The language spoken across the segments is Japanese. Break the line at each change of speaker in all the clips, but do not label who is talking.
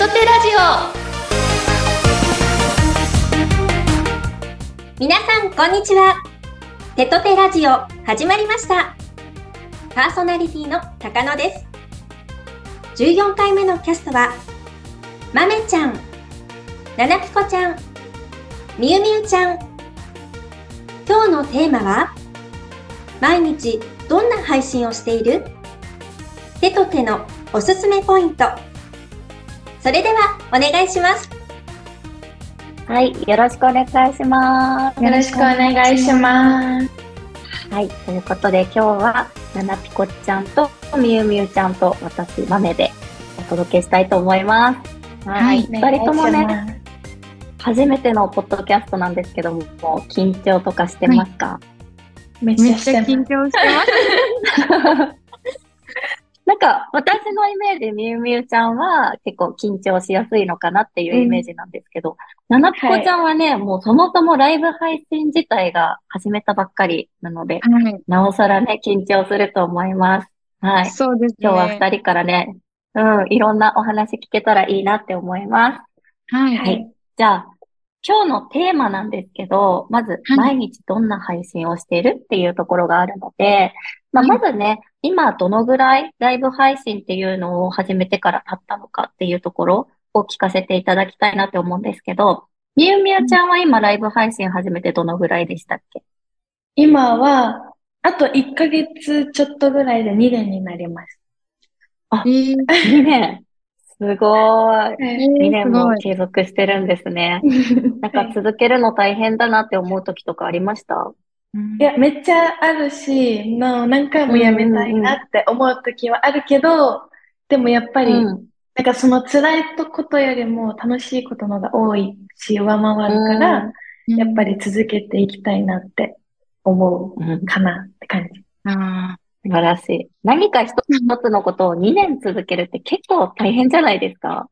トテラジオ。皆さんこんにちは。テトテラジオ始まりました。パーソナリティの高野です。14回目のキャストはまめちゃんななぴこちゃんみゆみゆちゃん。今日のテーマは毎日どんな配信をしている？手と手のおすすめポイント。それではお願いします
はい、よろしくお願いします。
よろしくお願いします。
はい、ということで今日はななぴこちゃんとみゆみゆちゃんと私豆でお届けしたいと思います。はい、二、人ともね、初めてのポッドキャストなんですけども、もう緊張とかしてますか、
めっ
めっちゃ緊張してます。
なんか私のイメージ、みゆみゆちゃんは結構緊張しやすいのかなっていうイメージなんですけど、ななぴこちゃんはね、もうそもそもライブ配信自体が始めたばっかりなので、
はい。
なおさらね、緊張すると思います。はい。
そうですね。
今日は二人からね、うん、いろんなお話聞けたらいいなって思います。
はい。
は
はいい。
じゃあ、今日のテーマなんですけど、まず、
はい
毎日どんな配信をしているっていうところがあるので、まあ、
はい
まずね、今どのぐらいライブ配信っていうのを始めてから経ったのかっていうところを聞かせていただきたいなって思うんですけど、みゆみゆちゃんは今ライブ配信始めてどのぐらいでしたっけ？
今は、あと1ヶ月ちょっとぐらいで2年になります。
えー、
?2 年。すごい。
え
2
ー、
年も。継続してるんですね。なんか続けるの大変だなって思う時とかありました？
いや、めっちゃあるし、の何回もやめたいなって思う時はあるけど、でもやっぱり、
うん。
なんかその辛いことよりも楽しいことのが多いし、上回るから、やっぱり続けていきたいなって思
うん。
うかなって感じ。
あ
素晴らしい。何か一つ一つのことを2年続けるって結構大変じゃないですか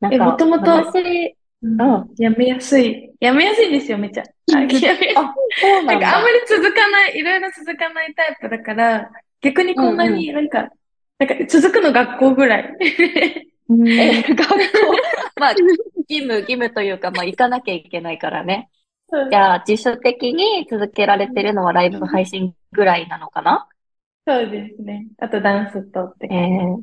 なん
え
か、
もともと
私、
うん
うん
やめやすい。やめやすいんですよ、めっちゃ。あ、やめやすい
あ、そうなんだ。
なんかあんまり続かない、いろいろ続かないタイプだから、逆にこんなになんか、なんか続くの学校ぐらい。
ーうん
え、学校、まあ、義務、義務というか、まあ、行かなきゃいけないからね。じゃあ、自主的に続けられてるのはライブ配信ぐらいなのかな？
そうですね。あとダンスとって
ええ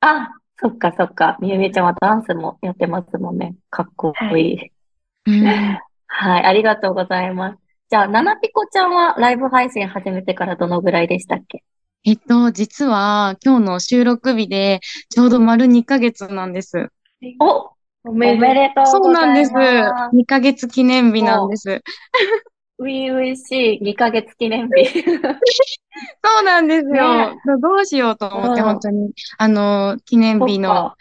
あ、そっかそっか。みゆみゆちゃんはダンスもやってますもんね。かっこいい。
うん
はい、ありがとうございます。じゃあ、ななぴこちゃんはライブ配信始めてからどのぐらいでしたっけ？
えっと、実は今日の収録日でちょうど丸2ヶ月なんです。
お、
お
おめ
めでとう。
ござい
そうなんです。
ます。
2ヶ月記念日なんです。
ういういしい2ヶ月記念日。
そうなんですよ
ね。
どうしようと思って、
うん
本当に、あの、記念日の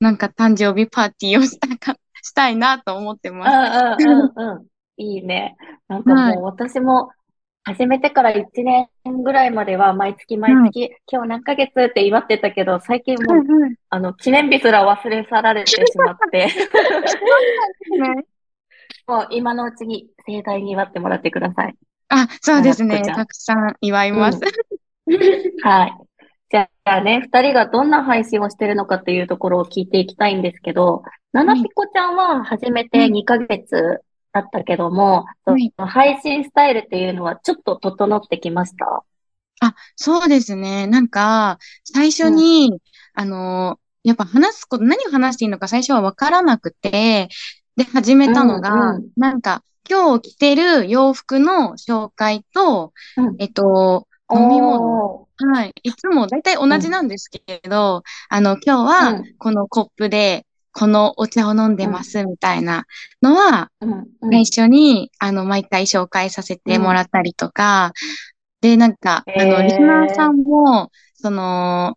なんか誕生日パーティーをしたか、したいなと思ってます。
うんうんうんうん。いいね。なんか
はい
もう私も始めてから1年ぐらいまでは毎月毎月、今日何ヶ月って祝ってたけど、最近もう、
うん
あの、記念日すら忘れ去られてしまって、
ね
もう今のうちに盛大に祝ってもらってください。
あ、そうですね。たくさん祝います。
はい。じゃあね、二人がどんな配信をしてるのかっていうところを聞いていきたいんですけど、ななぴこちゃんは始めて2ヶ月だったけども、配信スタイルっていうのはちょっと整ってきました？
あ、そうですね。なんか、最初に、あの、やっぱ話すこと、何を話していいのか最初はわからなくて、で、始めたのが、
うんうん。
なんか、今日着てる洋服の紹介と、
うん。
えっと、飲み物。
お
はい。いつも大体同じなんですけど、あの、今日は
うん。
このコップでこのお茶を飲んでますみたいなのは、
ーうん。うん。
最初に、あの、毎回紹介させてもらったりとか、で、なんか、あの、リスナーさんも、その、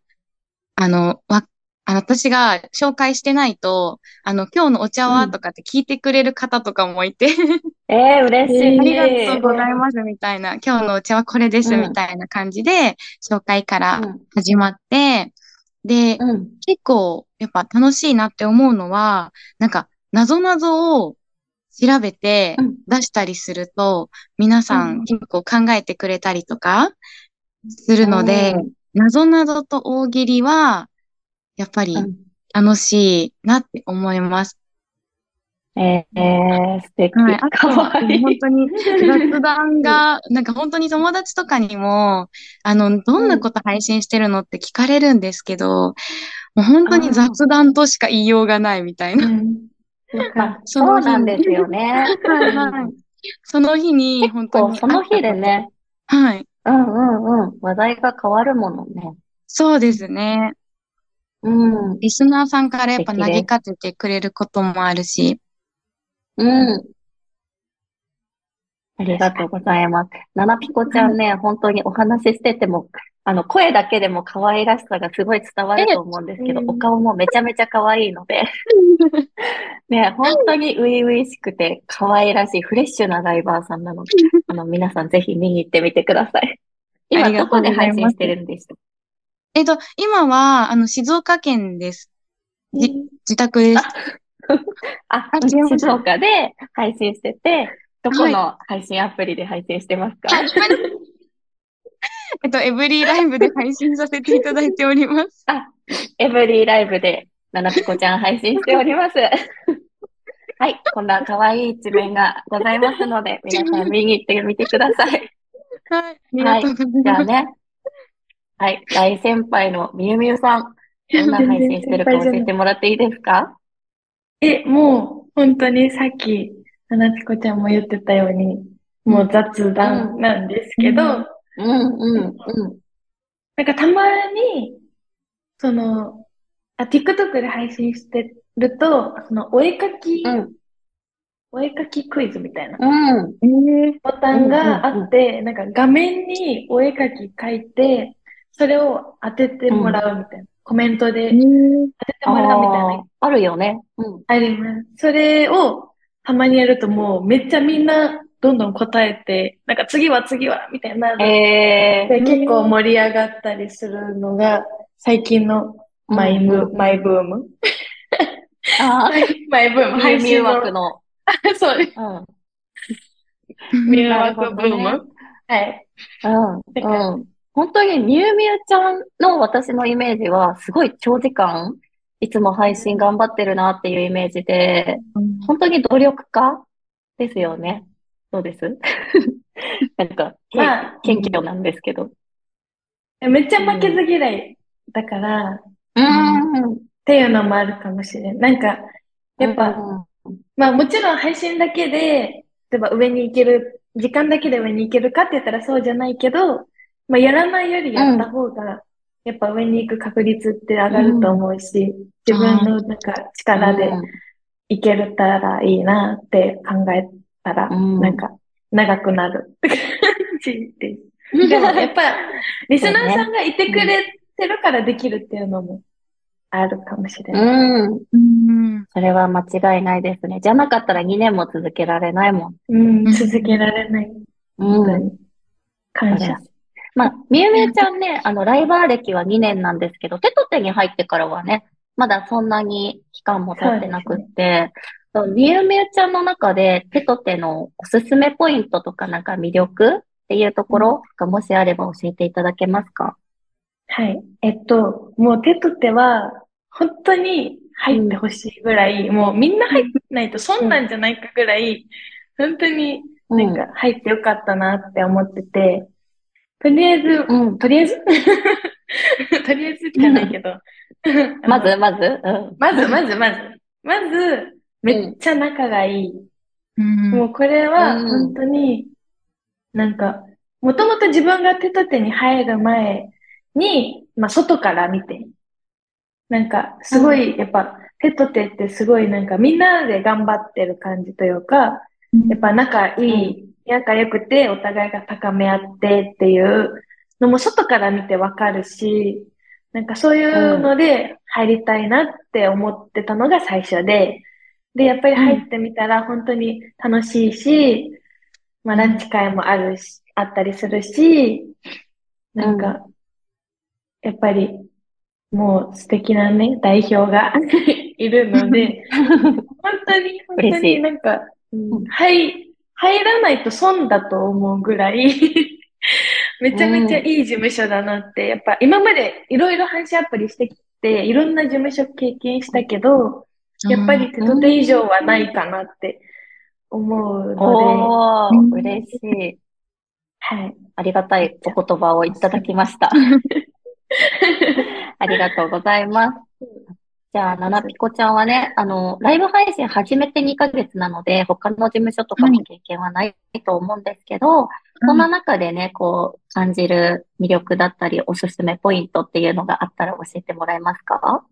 あの、わ、あの、私が紹介してないと、あの、今日のお茶
うん。
はとかって聞いてくれる方とかもいて、
えー、嬉しい。
ありがとうございますみたいな、今日のお茶はこれです
うん。
みたいな感じで、紹介から
うん。
始まって、で、
うん。
結構やっぱ楽しいなって思うのは、なんか、なぞなぞを調べて
うん。
出したりすると、皆さ
うん
ん。結構考えてくれたりとかするので
うん、
なぞなぞと大喜利は、やっぱり
うん
楽しいなって思います。
えー、素敵。はい、あ
かわいい。本当に雑談が、なんか本当に友達とかにも、あの、どんなこと配信してるのって聞かれるんですけど、もう本当に雑談としか言いようがないみたいな。
そうなんですよね。
はいはい。その日に、本当に。
その日でね。
はい。
うんうんうん。話題が変わるものね。
そうですね。
うん。
リスナーさんからやっぱ投げかけてくれることもあるし。
うん。ありがとうございます。ななぴこちゃんね、本当にお話ししてても、あの、声だけでも可愛らしさがすごい伝わると思うんですけど、お顔もめちゃめちゃ可愛いので ね、本当に初々しくて可愛らしいフレッシュなライバーさんなので、あの、皆さんぜひ見に行ってみてください。今どこで配信してるんですか
えっと、今は、あの、静岡県です。じ、自宅です。
あ、あ静岡で配信してて、どこの配信アプリで配信してますか、はい、
えっと、エブリーライブで配信させていただいております。
あ、エブリーライブで、ななぴこちゃん配信しております。はい、こんな可愛い一面がございますので、皆さん見に行ってみてください。
はい、はい、
じゃあね。はい、大先輩のみゆみゆさん、どんな配信してるか教えてもらっていいですか？
え、もう、本当にさっき、ななぴこちゃんも言ってたように、もう雑談なんですけど、うん
うんうん。うん。
なんかたまに、その、あ、TikTok で配信してると、その、お絵かき、うん、お絵かきクイズみたいな、
うん、
ボタンがあって、なんか画面にお絵かき書いて、それを当ててもらうみたいな。うん、コメントで当ててもらうみたいな。
あるよね。
うん。あります。それをたまにやるともうめっちゃみんなどんどん答えて、なんか次は次はみたいな。
え
ー、で結構盛り上がったりするのが最近のマイブ、うん、マイブーム。
ああ、
マイブーム。
配信枠の。
そうです。うん。ミュー枠ブーム、はい。
うん。うん。本当にミュウミュウちゃんの私のイメージは、すごい長時間、いつも配信頑張ってるなっていうイメージで、うん、本当に努力家ですよね。そうです？なんか、まあ、謙虚なんですけど。
めっちゃ負けず嫌いだから、
うん、
っていうのもあるかもしれん。なんか、やっぱ、うん、まあもちろん配信だけで、例えば上に行ける、時間だけで上に行けるかって言ったらそうじゃないけど、まあやらないよりやった方が、やっぱ上に行く確率って上がると思うし、自分のなんか力で行けるたらいいなって考えたら、なんか、長くなるって感じです。でも、やっぱ、リスナーさんがいてくれてるからできるっていうのもあるかもしれない。
うん。うん。それは間違いないですね。じゃなかったら2年も続けられないもん。
うん、続けられない。本当に。感謝。
まあ、みゆみゆちゃんね、あの、ライバー歴は2年なんですけど、手と手に入ってからはね、まだそんなに期間も経ってなくって、みゆみゆちゃんの中で手と手のおすすめポイントとかなんか魅力っていうところがもしあれば教えていただけますか？
はい。えっと、もう手と手は本当に入ってほしいぐらい、うん、もうみんな入ってないと損なんじゃないかぐらい、うん、本当になんか入ってよかったなって思ってて、とりあえず、うん、とりあえず？とりあえずじゃないけど。
まず、まず、
うん、まず、まず、まず、まず、めっちゃ仲がいい。うん、もうこれは本当に、なんか、もともと自分が手と手に入る前に、まあ外から見て、なんかすごい、やっぱ手と手ってすごいなんかみんなで頑張ってる感じというか、やっぱ仲いい、仲良くてお互いが高め合ってっていうのも外から見てわかるし、なんかそういうので入りたいなって思ってたのが最初で、で、やっぱり入ってみたら本当に楽しいし、まあランチ会もあるし、あったりするし、なんか、やっぱりもう素敵なね、代表が いるので、本当に、本当になんか、うん、入、入らないと損だと思うぐらい めちゃめちゃいい事務所だなって、やっぱ今までいろいろ配信アプリしてきて、いろんな事務所経験したけど、やっぱり手と手以上はないかなって思うので。
おー、嬉しい。
はい。
ありがたいお言葉をいただきました。ありがとうございます。じゃあ、ななぴこちゃんはね、あの、ライブ配信始めて2ヶ月なので、他の事務所とかの経験はないと思うんですけど、そんな中でね、こう、感じる魅力だったり、おすすめポイントっていうのがあったら教えてもらえますか？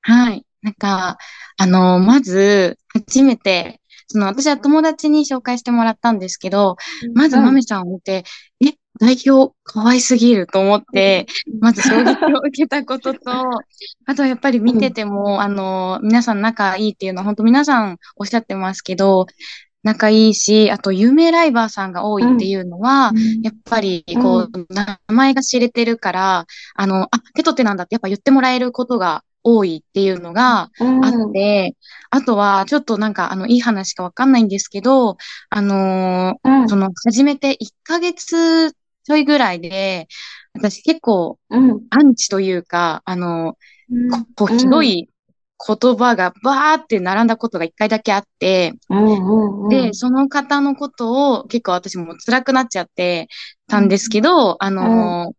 はい。なんか、あの、まず、初めて、その、私は友達に紹介してもらったんですけど、まず、まめちゃんを見て、え、代表可愛すぎると思って、まず衝撃を受けたことと、あとはやっぱり見てても、あの、皆さん仲いいっていうのは、本当皆さんおっしゃってますけど、仲いいし、あと有名ライバーさんが多いっていうのは、うん、やっぱり、こう、名前が知れてるから、あの、あ、手と手なんだってやっぱ言ってもらえることが多いっていうのがあって、うん、あとは、ちょっとなんか、あの、いい話かわかんないんですけど、あのーうん、その、始めて1ヶ月ちょいぐらいで、私結構、アンチというか、あの、こう、ひどい言葉がバーって並んだことが一回だけあって、で、その方のことを結構私も辛くなっちゃってたんですけど、あの、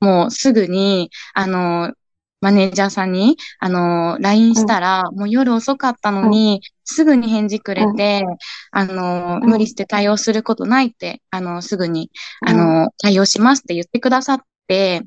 もうすぐに、あの、マネージャーさんに、あの、LINE したら、もう夜遅かったのに、すぐに返事くれて、あの、無理して対応することないって、あの、すぐに、あの、対応しますって言ってくださって、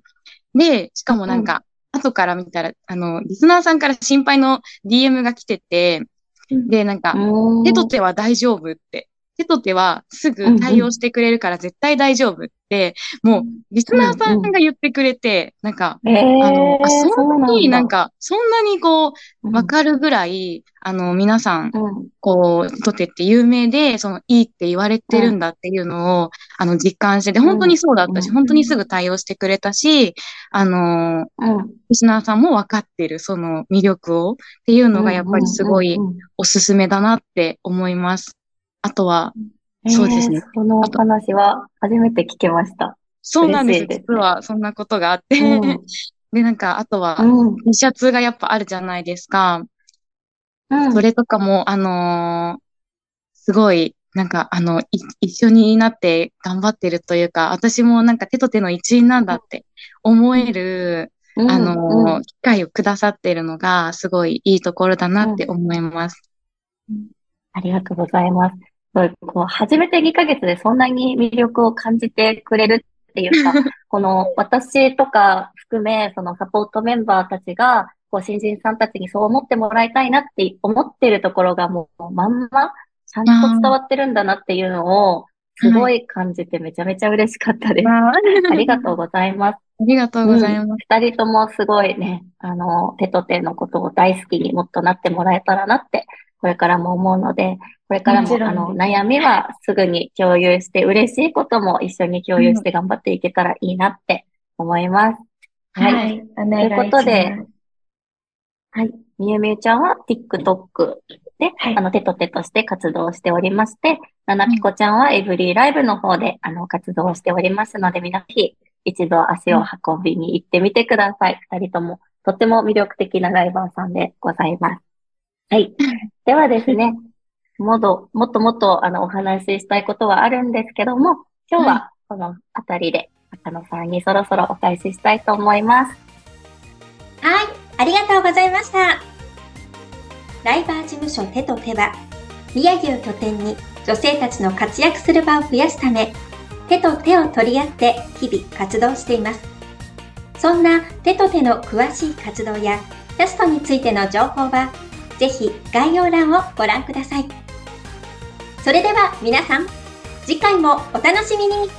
で、しかもなんか、後から見たら、あの、リスナーさんから心配の DM が来てて、で、なんか、手と手は大丈夫って、手と手はすぐ対応してくれるから絶対大丈夫っ、もう、リスナーさんが言ってくれて、うんうん、なん。か、えー、あの、あ、そんなになんか、そんなにこう、わかるぐらい、あの、皆さん、こう、とてって有名で、その、いいって言われてるんだっていうのを、あの、実感してて、本当にそうだったし、本当にすぐ対応してくれたし、あの、リスナーさんもわかってる、その魅力をっていうのが、やっぱりすごいおすすめだなって思います。あとは、そうですね。
そのお話は初めて聞けました。
そうなんです。実はそんなことがあって。うん、で、なんか、あとは、T シャツがやっぱあるじゃないですか。うん、それとかも、あのー、すごい、なんか、あの、一緒になって頑張ってるというか、私もなんか手と手の一員なんだって思える、うん、あのー、機会をくださってるのが、すごいいいところだなって思います。
ありがとうございます。こう、初めて2ヶ月でそんなに魅力を感じてくれるっていうか、この私とか含め、そのサポートメンバーたちが、こう、新人さんたちにそう思ってもらいたいなって思ってるところがもうまんま、ちゃんと伝わってるんだなっていうのを、すごい感じてめちゃめちゃ嬉しかったです。ありがとうございます。
ありがとうございます。
二、うん、人ともすごいね、あの、手と手のことを大好きにもっとなってもらえたらなってこれからも思うので、これからもあの悩みはすぐに共有して、嬉しいことも一緒に共有して頑張っていけたらいいなって思います。
はい。はい、と
いうことで、はい。みゆみゆちゃんは TikTok で、はい、あの、手と手として活動しておりまして、ななぴこちゃんはエブリーライブの方で、あの、活動しておりますので、皆さん、一度足を運びに行ってみてください。二、人とも、とっても魅力的なライバーさんでございます。はい。ではですね、もっと、もっともっと、あの、お話ししたいことはあるんですけども、今日はこのあたりで、赤野さんにそろそろお返ししたいと思います。
はい、ありがとうございました。ライバー事務所手と手は、宮城を拠点に女性たちの活躍する場を増やすため、手と手を取り合って日々活動しています。そんな手と手の詳しい活動やキャストについての情報は、ぜひ概要欄をご覧ください。それでは皆さん、次回もお楽しみに